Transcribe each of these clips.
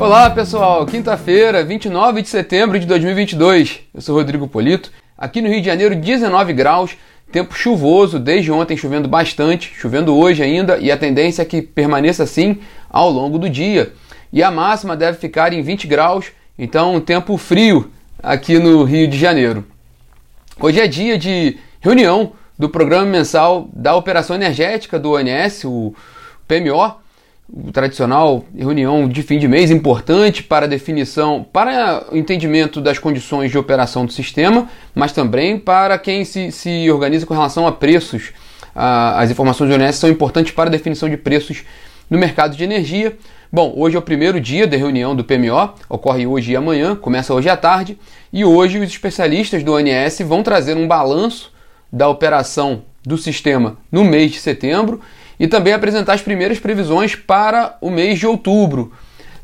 Olá pessoal, quinta-feira, 29 de setembro de 2022. Eu sou Rodrigo Polito. Aqui no Rio de Janeiro, 19 graus, tempo chuvoso, desde ontem chovendo bastante, chovendo hoje ainda, e a tendência é que permaneça assim ao longo do dia. E a máxima deve ficar em 20 graus, então um tempo frio aqui no Rio de Janeiro. Hoje é dia de reunião do programa mensal da Operação Energética do ONS, o PMO, o tradicional reunião de fim de mês importante para definição, para entendimento das condições de operação do sistema, mas também para quem se, se organiza com relação a preços. as informações do ONS são importantes para a definição de preços no mercado de energia. Bom, hoje é o primeiro dia da reunião do PMO, ocorre hoje e amanhã, começa hoje à tarde, e hoje os especialistas do ONS vão trazer um balanço da operação do sistema no mês de setembro e também apresentar as primeiras previsões para o mês de outubro.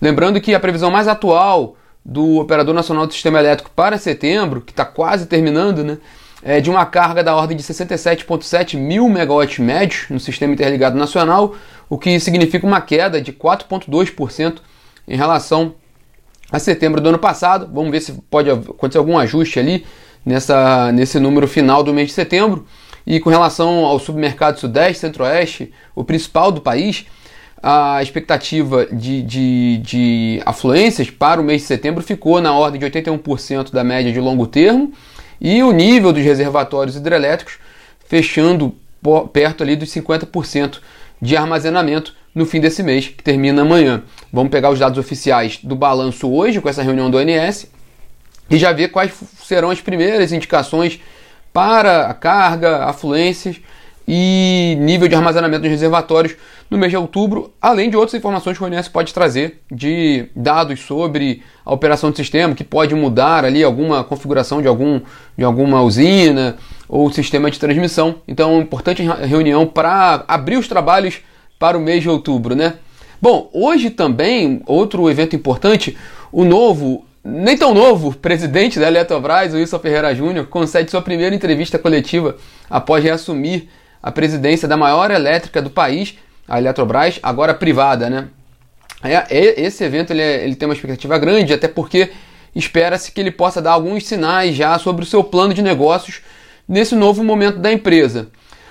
Lembrando que a previsão mais atual do Operador Nacional do Sistema Elétrico para setembro, que está quase terminando, né, é de uma carga da ordem de 67,7 mil megawatts médios no Sistema Interligado Nacional, o que significa uma queda de 4,2% em relação a setembro do ano passado. Vamos ver se pode acontecer algum ajuste ali nessa, nesse número final do mês de setembro. E com relação ao submercado Sudeste, Centro-Oeste, o principal do país, a expectativa de, de, de, afluências para o mês de setembro ficou na ordem de 81% da média de longo termo e o nível dos reservatórios hidrelétricos fechando perto ali dos 50% de armazenamento no fim desse mês, que termina amanhã. Vamos pegar os dados oficiais do balanço hoje com essa reunião do ONS e já ver quais serão as primeiras indicações para a carga, afluências e nível de armazenamento dos reservatórios no mês de outubro, além de outras informações que o ONS pode trazer de dados sobre a operação do sistema, que pode mudar ali alguma configuração de, algum, de alguma usina ou sistema de transmissão. Então, uma importante reunião para abrir os trabalhos para o mês de outubro, né? Bom, hoje também, outro evento importante, o novo nem tão novo, presidente da Eletrobras, Wilson Ferreira Júnior, concede sua primeira entrevista coletiva após reassumir a presidência da maior elétrica do país, a Eletrobras, agora privada, né? É, esse evento ele, é, ele tem uma expectativa grande, até porque espera-se que ele possa dar alguns sinais já sobre o seu plano de negócios nesse novo momento da empresa.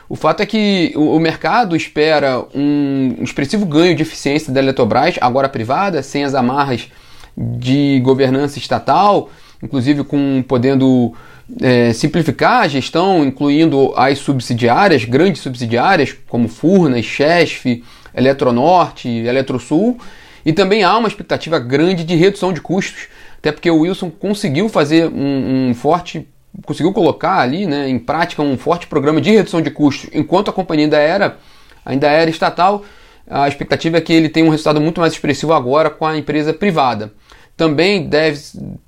O fato é que o, mercado espera um expressivo ganho de eficiência da Eletrobras, agora privada, sem as amarras de governança estatal, inclusive com podendo é, simplificar a gestão, incluindo as subsidiárias, grandes subsidiárias, como Furnas, Chesf, Eletronorte, Eletrosul, e também há uma expectativa grande de redução de custos, até porque o Wilson conseguiu fazer um, um forte, conseguiu colocar ali né, em prática um forte programa de redução de custos, enquanto a companhia ainda era, ainda era estatal, a expectativa é que ele tenha um resultado muito mais expressivo agora com a empresa privada também deve,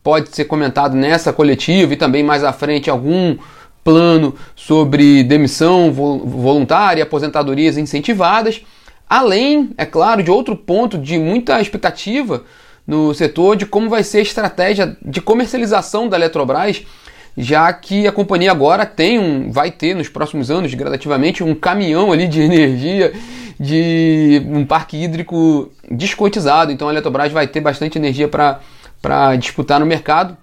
pode ser comentado nessa coletiva e também mais à frente algum plano sobre demissão voluntária, aposentadorias incentivadas, além, é claro, de outro ponto de muita expectativa no setor de como vai ser a estratégia de comercialização da Eletrobras, já que a companhia agora tem um, vai ter nos próximos anos, gradativamente, um caminhão ali de energia de um parque hídrico descotizado. Então a Eletrobras vai ter bastante energia para disputar no mercado.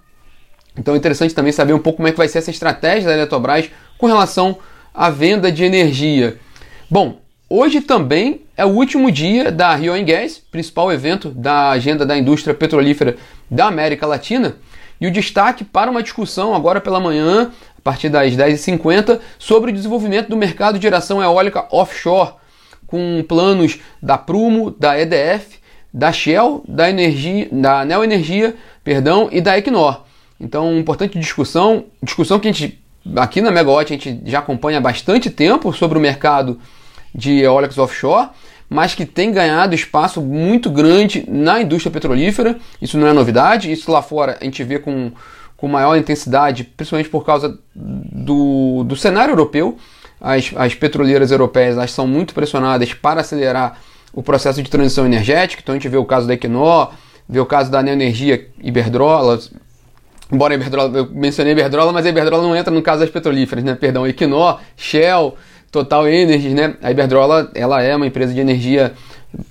Então é interessante também saber um pouco como é que vai ser essa estratégia da Eletrobras com relação à venda de energia. Bom, hoje também é o último dia da Rio Gas, principal evento da agenda da indústria petrolífera da América Latina. E o destaque para uma discussão agora pela manhã, a partir das 10h50, sobre o desenvolvimento do mercado de geração eólica offshore com planos da Prumo, da EDF, da Shell, da Energia, da Neo Energia, perdão, e da Equinor. Então, importante discussão, discussão que a gente aqui na Megawatt a gente já acompanha há bastante tempo sobre o mercado de eólicos offshore, mas que tem ganhado espaço muito grande na indústria petrolífera. Isso não é novidade, isso lá fora a gente vê com, com maior intensidade, principalmente por causa do, do cenário europeu as, as petroleiras europeias elas são muito pressionadas para acelerar o processo de transição energética. Então a gente vê o caso da Equinor, vê o caso da Neoenergia Iberdrola. Embora a Iberdrola, eu mencionei a Iberdrola, mas a Iberdrola não entra no caso das petrolíferas, né? Perdão, Equinor, Shell, Total Energies, né? A Iberdrola, ela é uma empresa de energia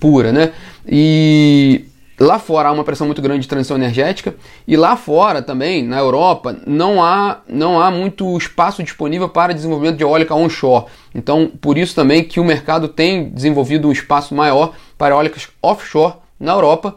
pura, né? E lá fora há uma pressão muito grande de transição energética e lá fora também, na Europa, não há, não há muito espaço disponível para desenvolvimento de eólica onshore. Então, por isso também que o mercado tem desenvolvido um espaço maior para eólicas offshore na Europa,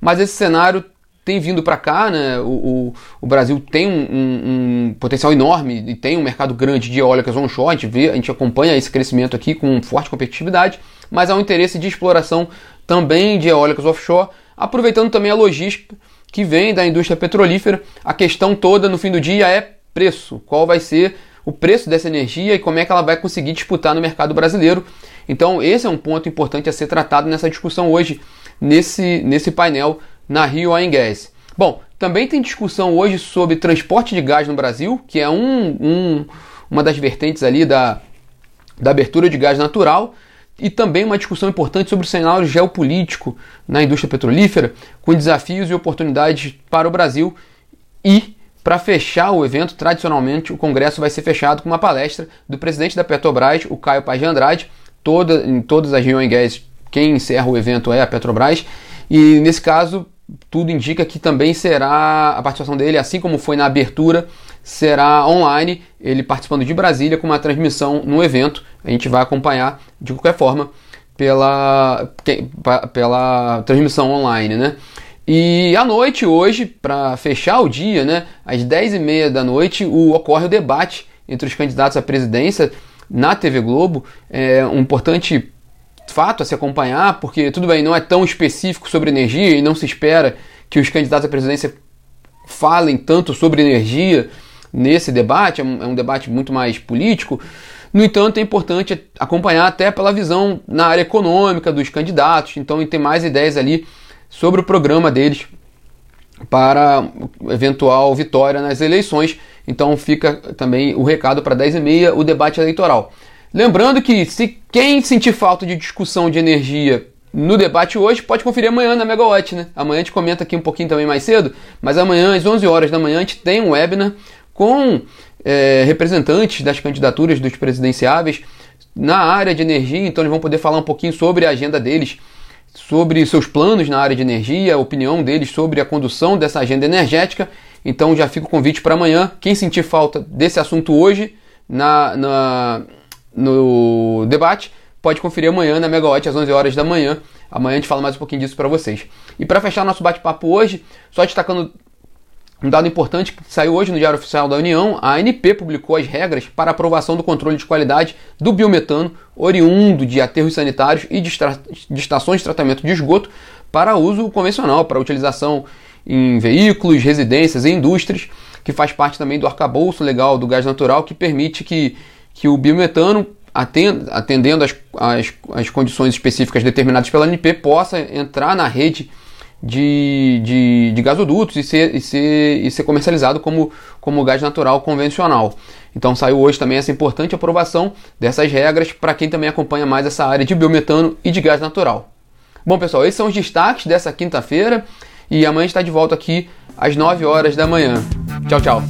mas esse cenário tem vindo para cá, né? O, o, o Brasil tem um, um, um, potencial enorme e tem um mercado grande de eólicas onshore, a gente, vê, a gente acompanha esse crescimento aqui com forte competitividade, mas há um interesse de exploração também de eólicas offshore, aproveitando também a logística que vem da indústria petrolífera. A questão toda no fim do dia é preço. Qual vai ser o preço dessa energia e como é que ela vai conseguir disputar no mercado brasileiro. Então, esse é um ponto importante a ser tratado nessa discussão hoje, nesse, nesse painel na Rio Oil. Bom, também tem discussão hoje sobre transporte de gás no Brasil, que é um, um, uma das vertentes ali da, da abertura de gás natural e também uma discussão importante sobre o cenário geopolítico na indústria petrolífera, com desafios e oportunidades para o Brasil. E, para fechar o evento, tradicionalmente o Congresso vai ser fechado com uma palestra do presidente da Petrobras, o Caio Paz de Andrade. Toda, em todas as reuniões, quem encerra o evento é a Petrobras. E nesse caso, tudo indica que também será a participação dele, assim como foi na abertura, será online, ele participando de Brasília com uma transmissão no evento. A gente vai acompanhar de qualquer forma pela, pela transmissão online, né? E à noite, hoje, para fechar o dia, né, às 10h30 da noite, o, ocorre o debate entre os candidatos à presidência na TV Globo. É um importante fato a se acompanhar, porque tudo bem, não é tão específico sobre energia e não se espera que os candidatos à presidência falem tanto sobre energia nesse debate, é um, é um debate muito mais político. No entanto, é importante acompanhar até pela visão na área econômica dos candidatos, então tem mais ideias ali sobre o programa deles para eventual vitória nas eleições. Então fica também o recado para 10 e meia o debate eleitoral. Lembrando que se quem sentir falta de discussão de energia no debate hoje, pode conferir amanhã na Megawatt, né? Amanhã a gente comenta aqui um pouquinho também mais cedo, mas amanhã às 11 horas da manhã a gente tem um webinar com é, representantes das candidaturas dos presidenciáveis na área de energia, então eles vão poder falar um pouquinho sobre a agenda deles, sobre seus planos na área de energia, a opinião deles sobre a condução dessa agenda energética. Então já fica o convite para amanhã. Quem sentir falta desse assunto hoje, na, na no debate, pode conferir amanhã na Megawatt às 11 horas da manhã. Amanhã a gente fala mais um pouquinho disso para vocês. E para fechar nosso bate-papo hoje, só destacando um dado importante que saiu hoje no Diário Oficial da União, a ANP publicou as regras para aprovação do controle de qualidade do biometano oriundo de aterros sanitários e de, de estações de tratamento de esgoto para uso convencional, para utilização em veículos, residências e indústrias, que faz parte também do arcabouço legal do gás natural que permite que que o biometano, atendendo às, condições específicas determinadas pela ANP, possa entrar na rede de, de, de gasodutos e ser, e ser, e ser comercializado como, como gás natural convencional. Então saiu hoje também essa importante aprovação dessas regras para quem também acompanha mais essa área de biometano e de gás natural. Bom pessoal, esses são os destaques dessa quinta-feira e amanhã está de volta aqui às 9 horas da manhã. Tchau, tchau.